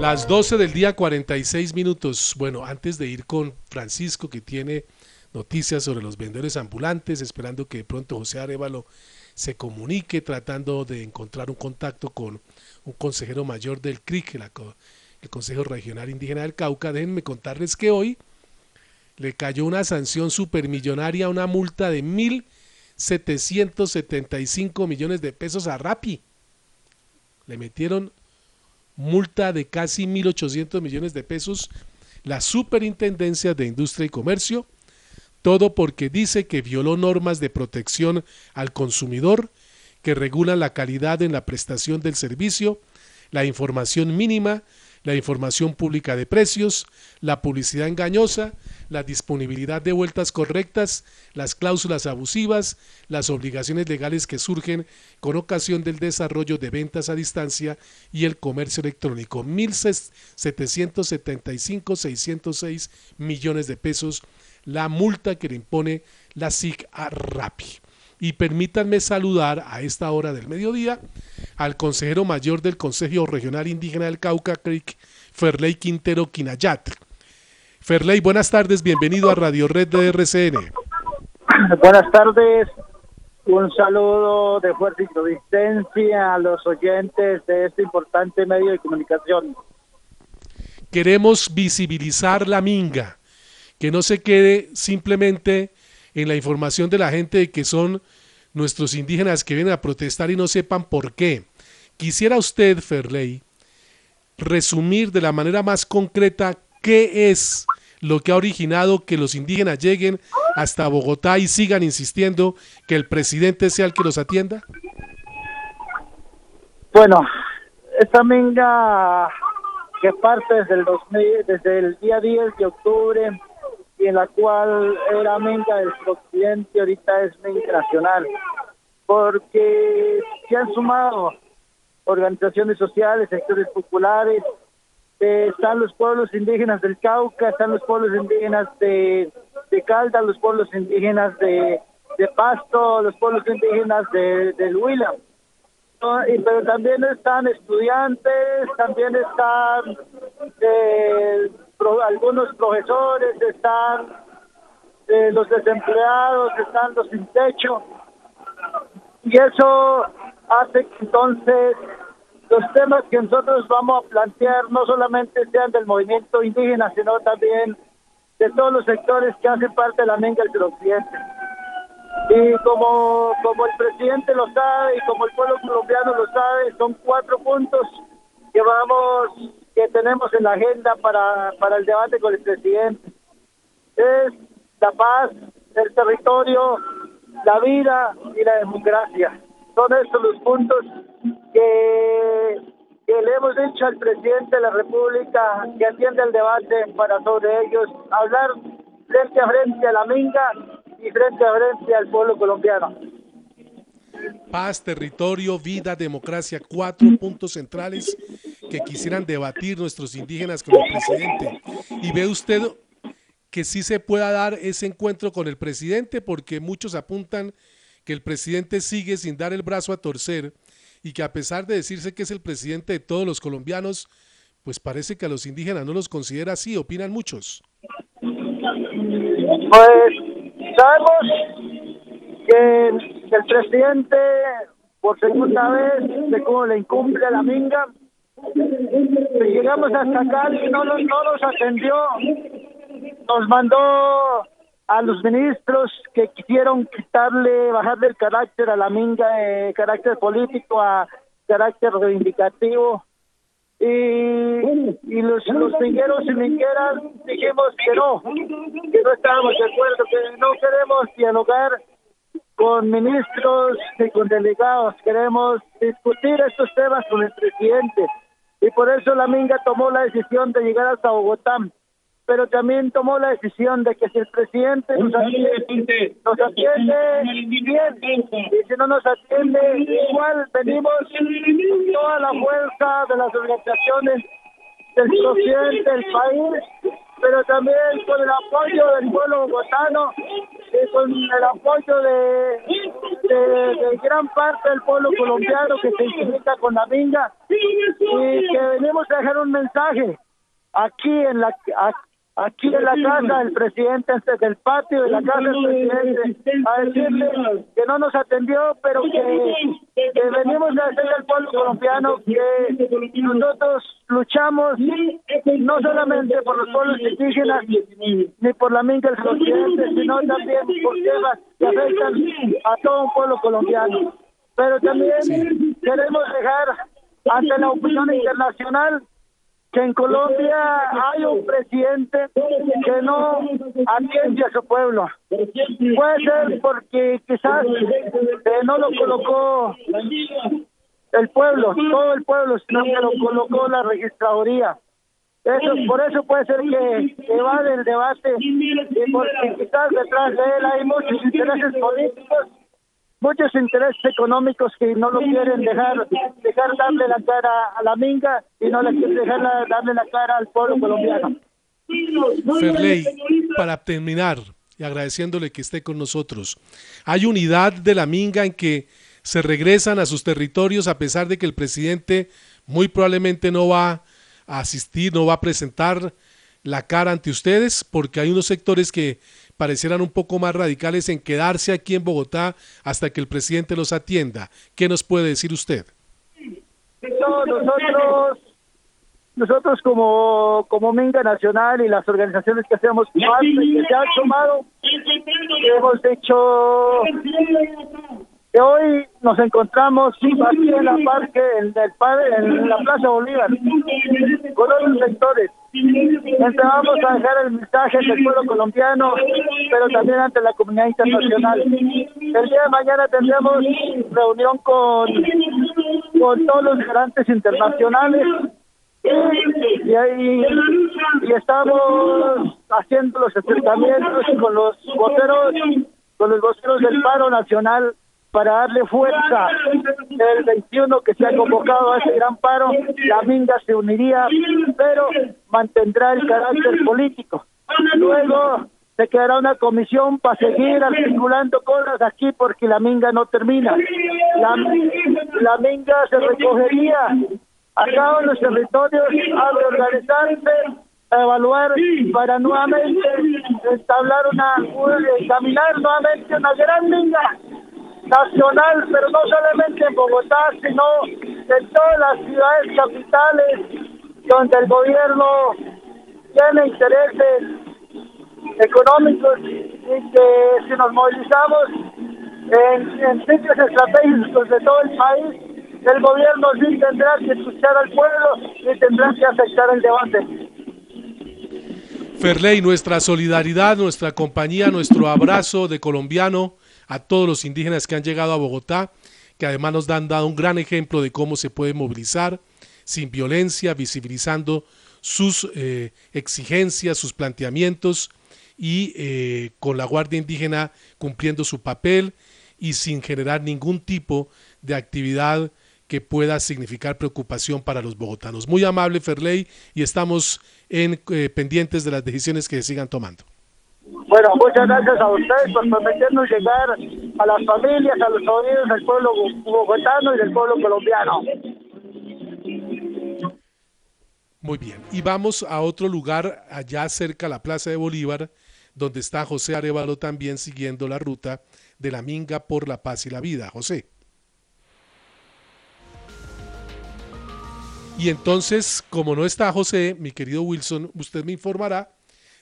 Speaker 2: Las 12 del día 46 minutos. Bueno, antes de ir con Francisco que tiene noticias sobre los vendedores ambulantes, esperando que de pronto José Arevalo se comunique tratando de encontrar un contacto con un consejero mayor del CRIC, el Consejo Regional Indígena del Cauca, déjenme contarles que hoy le cayó una sanción supermillonaria, una multa de 1.775 millones de pesos a Rappi. Le metieron multa de casi 1.800 millones de pesos la Superintendencia de Industria y Comercio, todo porque dice que violó normas de protección al consumidor que regulan la calidad en la prestación del servicio, la información mínima la información pública de precios, la publicidad engañosa, la disponibilidad de vueltas correctas, las cláusulas abusivas, las obligaciones legales que surgen con ocasión del desarrollo de ventas a distancia y el comercio electrónico. 1.775.606 millones de pesos la multa que le impone la SIC a RAPI y permítanme saludar a esta hora del mediodía al consejero mayor del Consejo Regional Indígena del Cauca, Creek, Ferley Quintero Quinayat. Ferley, buenas tardes, bienvenido a Radio Red de RCN.
Speaker 30: Buenas tardes, un saludo de fuerza y a los oyentes de este importante medio de comunicación.
Speaker 2: Queremos visibilizar la minga, que no se quede simplemente en la información de la gente de que son nuestros indígenas que vienen a protestar y no sepan por qué. Quisiera usted, Ferley, resumir de la manera más concreta qué es lo que ha originado que los indígenas lleguen hasta Bogotá y sigan insistiendo que el presidente sea el que los atienda?
Speaker 30: Bueno, esta minga que parte desde desde el día 10 de octubre y en la cual era Menga del occidente, ahorita es Menga Nacional, porque se han sumado organizaciones sociales, sectores populares, eh, están los pueblos indígenas del Cauca, están los pueblos indígenas de, de Calda, los pueblos indígenas de, de Pasto, los pueblos indígenas de, del Huila. pero también están estudiantes, también están eh, algunos profesores, están eh, los desempleados, están los sin techo. Y eso hace que entonces los temas que nosotros vamos a plantear no solamente sean del movimiento indígena, sino también de todos los sectores que hacen parte de la Menga del Occidente. Y como, como el presidente lo sabe y como el pueblo colombiano lo sabe, son cuatro puntos que vamos que tenemos en la agenda para, para el debate con el presidente. Es la paz, el territorio, la vida y la democracia. Son estos los puntos que, que le hemos dicho al presidente de la República que atiende el debate para sobre ellos hablar frente a frente a la Minga y frente a frente al pueblo colombiano.
Speaker 2: Paz, territorio, vida, democracia, cuatro puntos centrales que quisieran debatir nuestros indígenas con el presidente. Y ve usted que sí se pueda dar ese encuentro con el presidente, porque muchos apuntan que el presidente sigue sin dar el brazo a torcer y que a pesar de decirse que es el presidente de todos los colombianos, pues parece que a los indígenas no los considera así, opinan muchos.
Speaker 30: Pues sabemos que el presidente por segunda vez de cómo le incumple a la minga llegamos hasta y no, no nos atendió, nos mandó a los ministros que quisieron quitarle, bajarle el carácter a la minga, de carácter político a carácter reivindicativo. Y, y los, los mingueros y mingueras dijimos que no, que no estábamos de acuerdo, que no queremos dialogar con ministros y con delegados, queremos discutir estos temas con el presidente. Y por eso la Minga tomó la decisión de llegar hasta Bogotá. Pero también tomó la decisión de que si el presidente nos atiende, nos atiende bien, y si no nos atiende, igual venimos con toda la fuerza de las organizaciones del presidente del país, pero también con el apoyo del pueblo bogotano y con el apoyo de, de, gran parte del pueblo colombiano que se identifica con la minga y que venimos a dejar un mensaje aquí en la aquí en la casa del presidente, del patio de la casa del presidente, a decirle que no nos atendió, pero que, que venimos a decirle al pueblo colombiano que nosotros luchamos no solamente por los pueblos indígenas ni por la minga del occidente, sino también por temas que afectan a todo un pueblo colombiano. Pero también queremos dejar ante la opinión internacional que en Colombia hay un presidente que no atiende a su pueblo. Puede ser porque quizás eh, no lo colocó el pueblo, todo el pueblo, sino que lo colocó la registraduría. Eso, por eso puede ser que, que va del debate, y porque quizás detrás de él hay muchos intereses políticos muchos intereses económicos que no lo quieren dejar dejar darle la cara a la minga y no le quieren dejar darle la cara al pueblo colombiano.
Speaker 2: Ferley, para terminar y agradeciéndole que esté con nosotros, hay unidad de la minga en que se regresan a sus territorios a pesar de que el presidente muy probablemente no va a asistir, no va a presentar la cara ante ustedes, porque hay unos sectores que parecieran un poco más radicales en quedarse aquí en Bogotá hasta que el presidente los atienda. ¿Qué nos puede decir usted?
Speaker 30: nosotros, nosotros como, como Minga Nacional y las organizaciones que hacemos parte, que se han sumado, hemos hecho que hoy nos encontramos aquí en la parque, en, el, en la Plaza Bolívar, con otros sectores. Entonces vamos a dejar el mensaje del pueblo colombiano, pero también ante la comunidad internacional. El día de mañana tendremos reunión con, con todos los garantes internacionales y ahí y estamos haciendo los acercamientos con los voceros con los voceros del paro nacional para darle fuerza el 21 que se ha convocado a ese gran paro, la Minga se uniría, pero mantendrá el carácter político. Luego se quedará una comisión para seguir articulando cosas aquí porque la Minga no termina. La, Minga se recogería acá en los territorios a reorganizarse a evaluar para nuevamente establecer una, caminar nuevamente una gran minga nacional, pero no solamente en Bogotá, sino en todas las ciudades capitales donde el gobierno tiene intereses económicos y que si nos movilizamos en, en sitios estratégicos de todo el país, el gobierno sí tendrá que escuchar al pueblo y tendrá que aceptar el debate.
Speaker 2: Ferley, nuestra solidaridad, nuestra compañía, nuestro abrazo de colombiano a todos los indígenas que han llegado a Bogotá, que además nos han dado un gran ejemplo de cómo se puede movilizar sin violencia, visibilizando sus eh, exigencias, sus planteamientos y eh, con la Guardia Indígena cumpliendo su papel y sin generar ningún tipo de actividad que pueda significar preocupación para los bogotanos. Muy amable Ferley y estamos en, eh, pendientes de las decisiones que se sigan tomando.
Speaker 30: Bueno, muchas gracias a ustedes por permitirnos llegar a las familias, a los oídos del pueblo bogotano y del pueblo colombiano.
Speaker 2: Muy bien, y vamos a otro lugar allá cerca a la Plaza de Bolívar, donde está José Arevalo también siguiendo la ruta de la Minga por la paz y la vida. José. Y entonces, como no está José, mi querido Wilson, usted me informará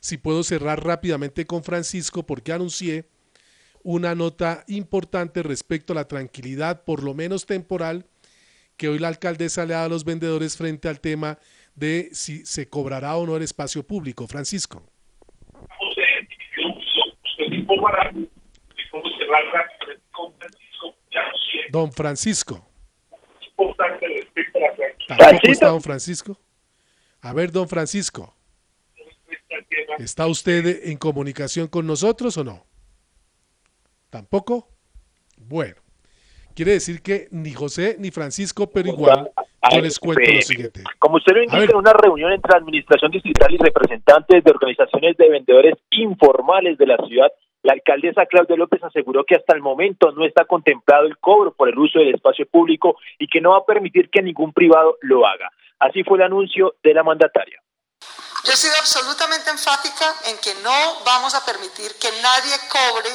Speaker 2: si puedo cerrar rápidamente con Francisco porque anuncié una nota importante respecto a la tranquilidad, por lo menos temporal, que hoy la alcaldesa le da a los vendedores frente al tema de si se cobrará o no el espacio público. Francisco. Don Francisco. ¿Tampoco está don Francisco? A ver, don Francisco. ¿Está usted en comunicación con nosotros o no? ¿Tampoco? Bueno. Quiere decir que ni José ni Francisco, pero igual yo les cuento lo siguiente.
Speaker 31: Como usted lo indica, en una reunión entre la Administración Distrital y representantes de organizaciones de vendedores informales de la ciudad, la alcaldesa Claudia López aseguró que hasta el momento no está contemplado el cobro por el uso del espacio público y que no va a permitir que ningún privado lo haga. Así fue el anuncio de la mandataria.
Speaker 32: Yo he sido absolutamente enfática en que no vamos a permitir que nadie cobre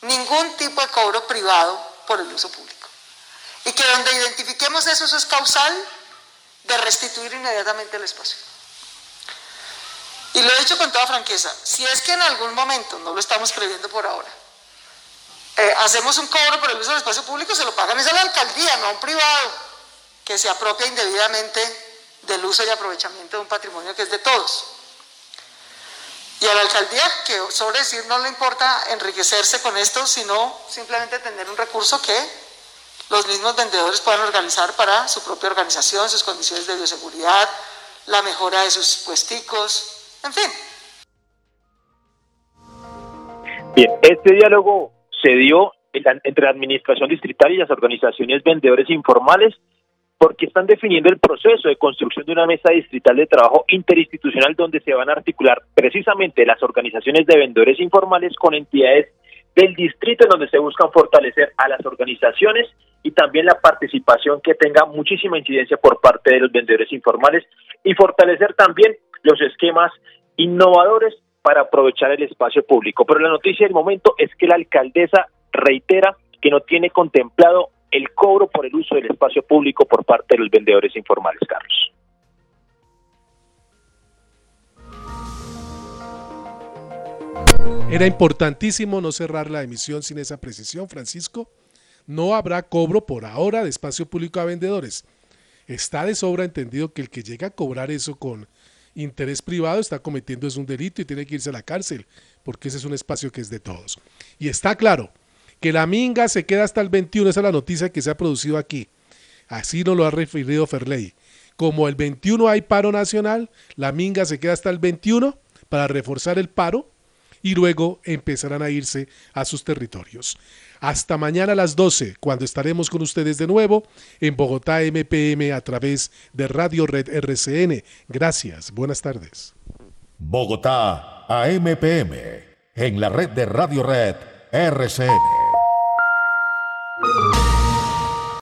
Speaker 32: ningún tipo de cobro privado por el uso público. Y que donde identifiquemos eso, eso es causal de restituir inmediatamente el espacio. Y lo he dicho con toda franqueza, si es que en algún momento, no lo estamos previendo por ahora, eh, hacemos un cobro por el uso del espacio público, se lo pagan esa la alcaldía, no a un privado que se apropia indebidamente del uso y aprovechamiento de un patrimonio que es de todos. Y a la alcaldía, que sobre decir no le importa enriquecerse con esto, sino simplemente tener un recurso que los mismos vendedores puedan organizar para su propia organización, sus condiciones de bioseguridad, la mejora de sus puesticos, en fin.
Speaker 31: Bien, este diálogo se dio entre la administración distrital y las organizaciones vendedores informales porque están definiendo el proceso de construcción de una mesa distrital de trabajo interinstitucional donde se van a articular precisamente las organizaciones de vendedores informales con entidades del distrito en donde se buscan fortalecer a las organizaciones y también la participación que tenga muchísima incidencia por parte de los vendedores informales y fortalecer también los esquemas innovadores para aprovechar el espacio público. Pero la noticia del momento es que la alcaldesa reitera que no tiene contemplado el cobro por el uso del espacio público por parte de los vendedores informales, Carlos.
Speaker 2: Era importantísimo no cerrar la emisión sin esa precisión, Francisco. No habrá cobro por ahora de espacio público a vendedores. Está de sobra entendido que el que llega a cobrar eso con interés privado está cometiendo es un delito y tiene que irse a la cárcel, porque ese es un espacio que es de todos. Y está claro, que la minga se queda hasta el 21, esa es la noticia que se ha producido aquí. Así nos lo ha referido Ferley. Como el 21 hay paro nacional, la minga se queda hasta el 21 para reforzar el paro y luego empezarán a irse a sus territorios. Hasta mañana a las 12, cuando estaremos con ustedes de nuevo en Bogotá MPM a través de Radio Red RCN. Gracias, buenas tardes.
Speaker 33: Bogotá AMPM en la red de Radio Red RCN. Thank you.